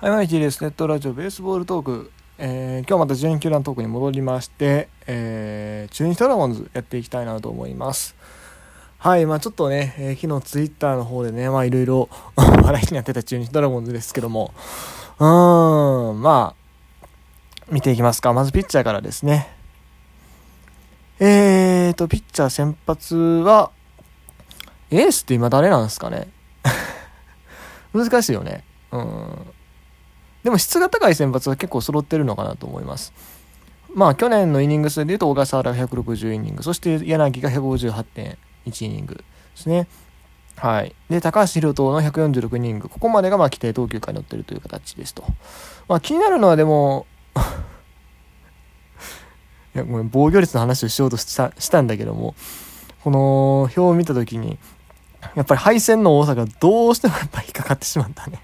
はい、マイティです。ネットラジオベースボールトーク。えー、今日また12球団トークに戻りまして、えー、中日ドラゴンズやっていきたいなと思います。はい、まあちょっとね、えー、昨日ツイッターの方でね、まあいろいろ 話題になってた中日ドラゴンズですけども、うーん、まあ、見ていきますか。まずピッチャーからですね。えーと、ピッチャー先発は、エースって今誰なんですかね 難しいよね。うん。でも質が高い先発は結構揃ってるのかなと思います。まあ去年のイニング数でいうと小笠原が160イニング、そして柳が158.1イニングですね。はい。で、高橋宏斗の146イニング。ここまでがまあ規定投球回に乗ってるという形ですと。まあ気になるのはでも いや、ごめん、防御率の話をしようとしたしたんだけども、この表を見たときに、やっぱり敗戦の多さがどうしてもやっぱ引っかかってしまったね。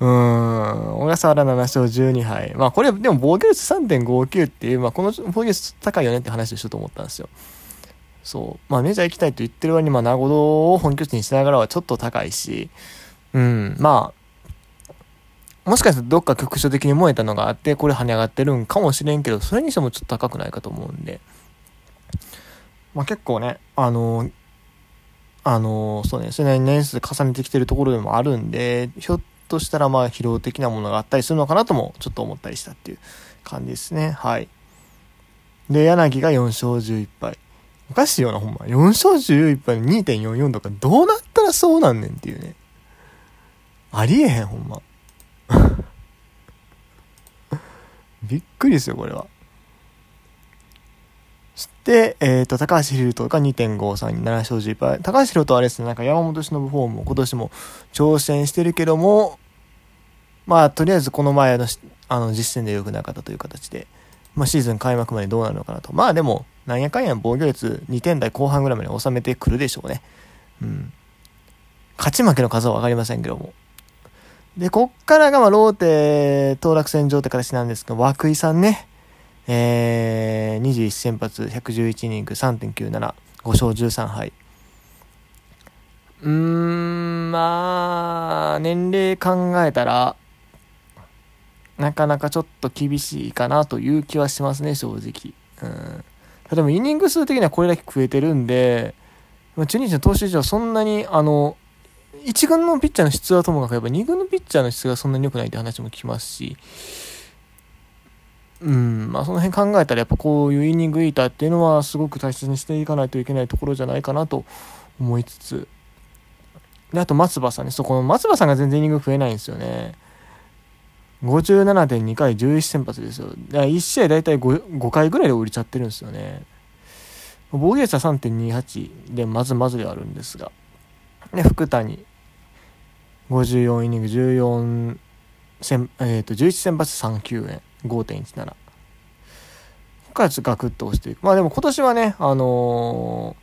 うん、小笠原7勝12敗。まあこれ、でも防御率3.59っていう、まあこの防御率高いよねって話をしようと思ったんですよ。そう。まあメジャー行きたいと言ってる割に、まあ名古屋を本拠地にしながらはちょっと高いし、うん、まあ、もしかしたらどっか局所的に燃えたのがあって、これ跳ね上がってるんかもしれんけど、それにしてもちょっと高くないかと思うんで。まあ結構ね、あのあのそうね、それなりに年数重ねてきてるところでもあるんで、ひょっとしたらまあ疲労的なものがあったりするのかなともちょっと思ったりしたっていう感じですね。はい。で、柳が4勝11敗。おかしいよな、ほんま。4勝11敗の2.44とかどうなったらそうなんねんっていうね。ありえへん、ほんま。びっくりですよ、これは。で、えっ、ー、と、高橋宏斗が2.53に7勝10敗。高橋宏斗はあれですね、なんか山本忍フォームを今年も挑戦してるけども、まあ、とりあえずこの前のあの実戦で良くなかったという形で、まあ、シーズン開幕までどうなるのかなと。まあでも、なんやかんや防御率2点台後半ぐらいまで収めてくるでしょうね。うん。勝ち負けの数は分かりませんけども。で、こっからが、まあ、ローテ、当落戦場って形なんですけど、涌井さんね。えー、21先発、111イニング、3.97、5勝13敗。うーん、まあ、年齢考えたら、なかなかちょっと厳しいかなという気はしますね、正直。うん。例えばイニング数的にはこれだけ増えてるんで、中日の投手陣はそんなに、あの、1軍のピッチャーの質はともかく、やっぱ2軍のピッチャーの質がそんなに良くないって話も聞きますし、うん、まあその辺考えたらやっぱこういうイニングイーターっていうのはすごく大切にしていかないといけないところじゃないかなと思いつつ、で、あと松葉さんね、そこの松葉さんが全然イニング増えないんですよね。57.2回11先発ですよ。だ1試合大体 5, 5回ぐらいで降りちゃってるんですよね。防御率は3.28でまずまずではあるんですが。で、福谷、54イニング14先、えー、と11先発3球円。5.17。ここからガクッと押していく。まあでも今年はね、あの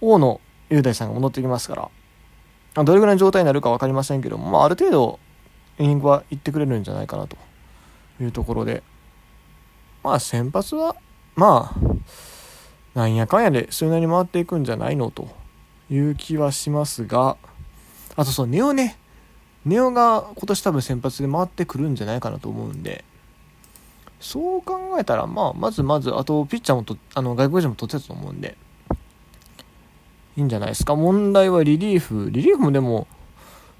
ー、大野雄大さんが戻ってきますから、どれぐらいの状態になるか分かりませんけども、まあある程度、イニングは行ってくれるんじゃないかなと。いうところで、まあ先発は、まあ、なんやかんやでそれなりに回っていくんじゃないのと。いう気はしますが、あとそう、ネオね、ネオが今年多分先発で回ってくるんじゃないかなと思うんで、そう考えたら、まあ、まずまず、あと、ピッチャーもと、あの、外国人も取ってたと思うんで、いいんじゃないですか。問題はリリーフ。リリーフもでも、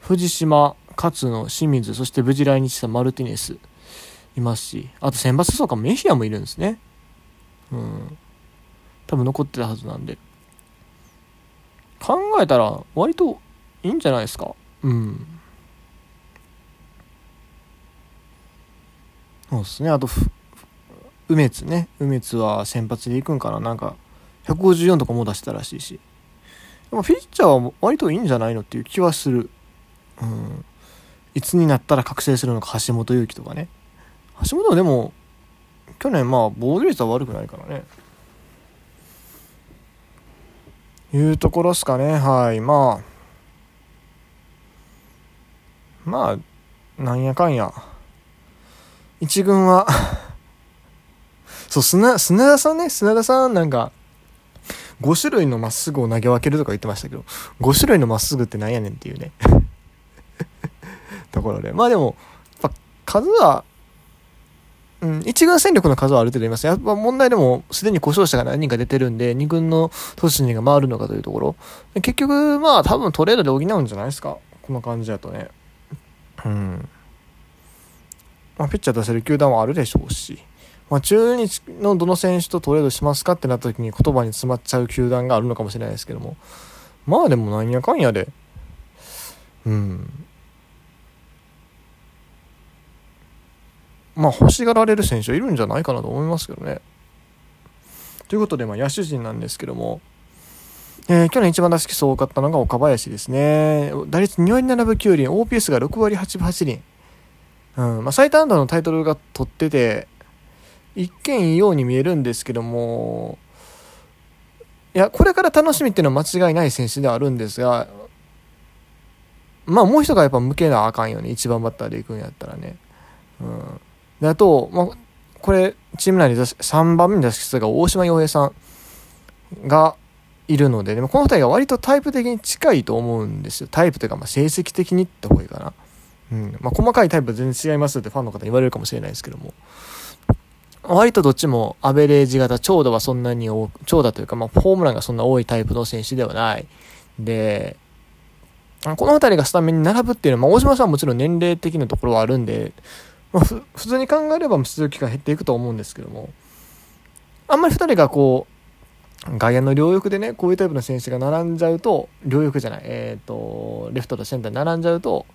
藤島、勝野、清水、そして無事来日したマルティネス、いますし、あと選抜総監メヒアもいるんですね。うん。多分残ってたはずなんで。考えたら、割といいんじゃないですか。うん。そうですね。あと、梅津ね。梅津は先発で行くんかな。なんか、154とかも出したらしいし。でも、フィッチャーは割といいんじゃないのっていう気はする。うん。いつになったら覚醒するのか、橋本祐希とかね。橋本はでも、去年まあ、防御率は悪くないからね。いうところっすかね。はい。まあ、まあ、なんやかんや。一軍は そう、砂、砂田さんね、砂田さんなんか、5種類のまっすぐを投げ分けるとか言ってましたけど、5種類のまっすぐってなんやねんっていうねところで。まあでも、やっぱ数は、うん、1軍戦力の数はある程度います。やっぱ問題でも、すでに故障者が何人か出てるんで、2軍の投手陣が回るのかというところ。結局、まあ多分トレードで補うんじゃないですか。この感じだとね。うん。まあ、ピッチャー出せる球団はあるでしょうし。まあ、中日のどの選手とトレードしますかってなった時に言葉に詰まっちゃう球団があるのかもしれないですけども。まあでもなんやかんやで、うん。まあ欲しがられる選手はいるんじゃないかなと思いますけどね。ということで、まあ野手陣なんですけども、えー、去年一番打席数多かったのが岡林ですね。打率2割7分9厘、OPS が6割8分8厘。うんまあ、最多安打のタイトルが取ってて、一見いいように見えるんですけども、いや、これから楽しみっていうのは間違いない選手ではあるんですが、まあもう一がやっぱ向けなあかんよね、一番バッターで行くんやったらね。うん。で、あと、まあ、これ、チーム内に3番目に出す人が大島洋平さんがいるので、でもこの2人が割とタイプ的に近いと思うんですよ。タイプというか、まあ成績的にって方がいいかな。うん。まあ細かいタイプは全然違いますってファンの方言われるかもしれないですけども。割とどっちもアベレージ型、長打はそんなに多、長打というか、まあ、ホームランがそんな多いタイプの選手ではない。で、この辺りがスタメンに並ぶっていうのは、まあ、大島さんはもちろん年齢的なところはあるんで、まあ、普通に考えれば出場機会減っていくと思うんですけども、あんまり2人がこう、外野の両翼でね、こういうタイプの選手が並んじゃうと、両翼じゃない、えっ、ー、と、レフトとセンターに並んじゃうと、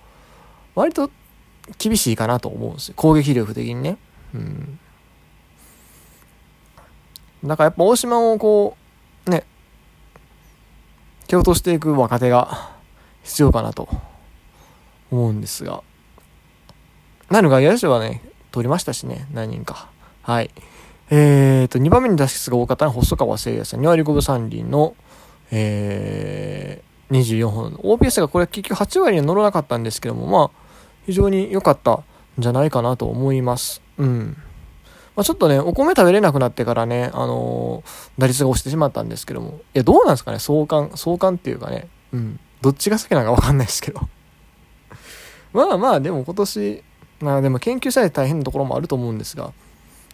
割と厳しいかなと思うんですよ。攻撃力的にね。うん。だからやっぱ大島をこう、ね、蹴落としていく若手が必要かなと思うんですが。なのが、野手はね、取りましたしね、何人か。はい。えーと、2番目に脱出が多かったのは細川誠也さん。2割5分3厘の、えー、24本。OPS がこれ結局8割には乗らなかったんですけども、まあ、非常に良かったんじゃないかなと思います。うん。まあ、ちょっとね、お米食べれなくなってからね、あのー、打率が落ちてしまったんですけども。いや、どうなんですかね、相関、相関っていうかね。うん。どっちが先なのかわかんないですけど。まあまあ、でも今年、あでも研究されて大変なところもあると思うんですが、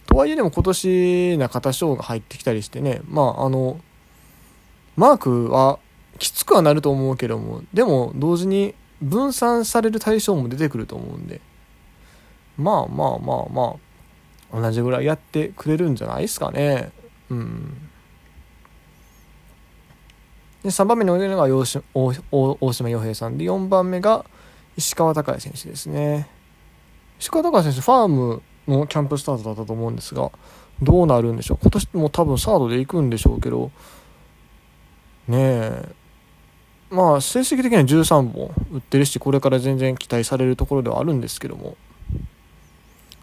とはいえでも今年中田翔が入ってきたりしてね、まああの、マークはきつくはなると思うけども、でも同時に分散される対象も出てくると思うんで、まあまあまあまあ、同じぐらいやってくれるんじゃないですかね。うん。で、3番目に置いてるのが大島洋平さんで、4番目が石川昂弥選手ですね。石川昂弥選手、ファームのキャンプスタートだったと思うんですが、どうなるんでしょう？今年も多分サードで行くんでしょうけど、ねえ。まあ、成績的には13本打ってるし、これから全然期待されるところではあるんですけども、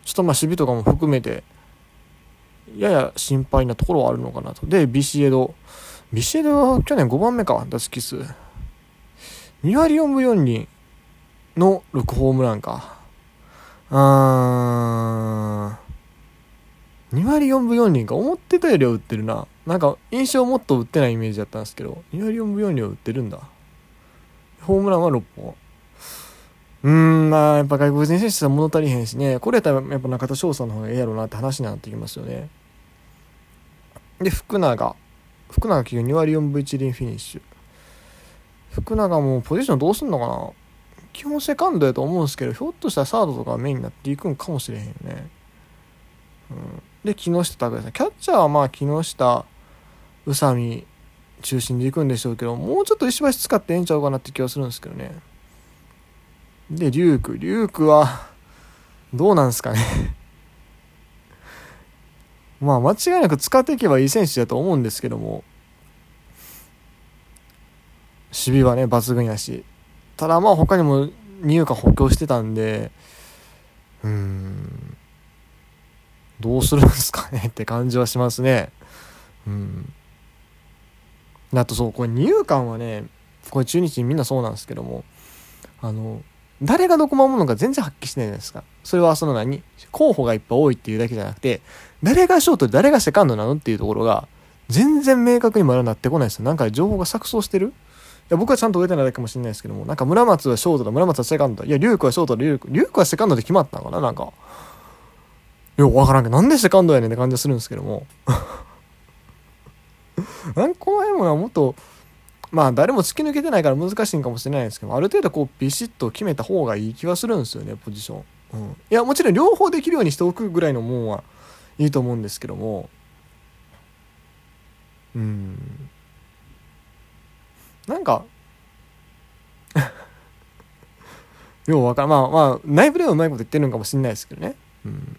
ちょっとまあ守備とかも含めて、やや心配なところはあるのかなと。で、ビシエド。ビシエドは去年5番目か、打席数。2割4分4厘の6ホームランか。うーん。2割4分4厘か。思ってたよりは打ってるな。なんか印象もっと打ってないイメージだったんですけど、2割4分4厘は打ってるんだ。ホームランは6本。うーん、まあ、やっぱ外国人選手は物足りへんしね、これやったらやっぱ中田翔さんの方がええやろうなって話になってきますよね。で、福永。福永企業2割4分1厘フィニッシュ。福永もポジションどうすんのかな基本セカンドやと思うんですけど、ひょっとしたらサードとかメインになっていくんかもしれへんよね。うん、で、木下拓哉さん。キャッチャーはまあ木下、宇佐美中心でいくんでしょうけど、もうちょっと石橋使ってええんちゃうかなって気がするんですけどね。で、リューク。リュークは、どうなんすかねまあ、間違いなく使っていけばいい選手だと思うんですけども、守備はね、抜群やし。ただまあ他にも二遊間補強してたんで、うーん、どうするんですかねって感じはしますね。うん。あとそう、これ二遊間はね、これ中日みんなそうなんですけども、あの、誰がどこ守るのか全然発揮しないじゃないですか。それはその何？候補がいっぱい多いっていうだけじゃなくて、誰がショート誰がセカンドなのっていうところが、全然明確にまだなってこないですよ。なんか情報が錯綜してるや僕はちゃんと植えてないだけかもしれないですけどもなんか村松はショートだ村松はセカンドだ。いやリュウクはショートだリュウクリュウクはセカンドで決まったのかななんか。よくわからんけどなんでセカンドやねんって感じがするんですけども。なんかこの辺もなもっとまあ誰も突き抜けてないから難しいんかもしれないですけどある程度こうビシッと決めた方がいい気はするんですよねポジション、うん、いやもちろん両方できるようにしておくぐらいのもんはいいと思うんですけども。うん。なんかようわかるまあまあ内部ではうまいこと言ってるのかもしれないですけどねうん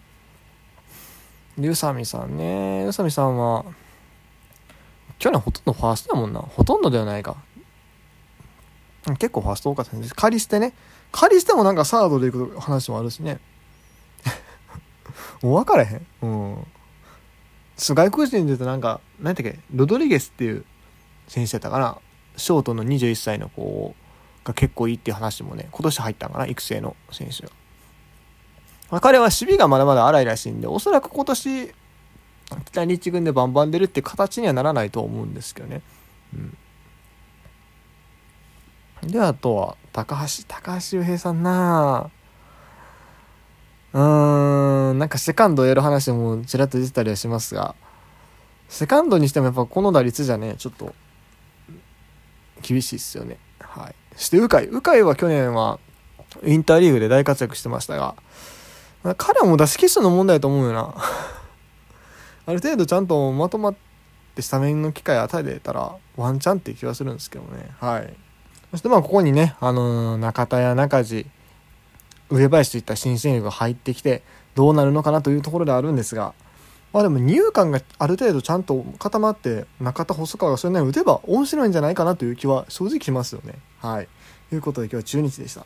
リュウサミさんねリュウサミさんは去年ほとんどファーストだもんな。ほとんどではないか。結構ファースト多かったんです。仮捨てね。仮捨てもなんかサードで行く話もあるしね。もう分からへん。うん。外国人で言うとなんか、何だっけ、ロドリゲスっていう選手やったかな。ショートの21歳の子が結構いいっていう話もね、今年入ったんかな、育成の選手が。まあ、彼は守備がまだまだ荒いらしいんで、おそらく今年北日軍でバンバン出るって形にはならないと思うんですけどね。うん、であとは高橋高橋周平さんなうーんなんかセカンドやる話もちらっと出てたりはしますがセカンドにしてもやっぱこの打率じゃねちょっと厳しいっすよね。はい、そして鵜飼鵜飼は去年はインターリーグで大活躍してましたがま彼はもう出し消すの問題だと思うよな。ある程度ちゃんとまとまってスタメンの機会与えれたらワンチャンっていう気はするんですけどねはいそしてまあここにね、あのー、中田や中地上林といった新戦力が入ってきてどうなるのかなというところであるんですがまあでも二遊間がある程度ちゃんと固まって中田細川がそれなりに打てば面白いんじゃないかなという気は正直しますよね。はい。ということで今日は中日でした。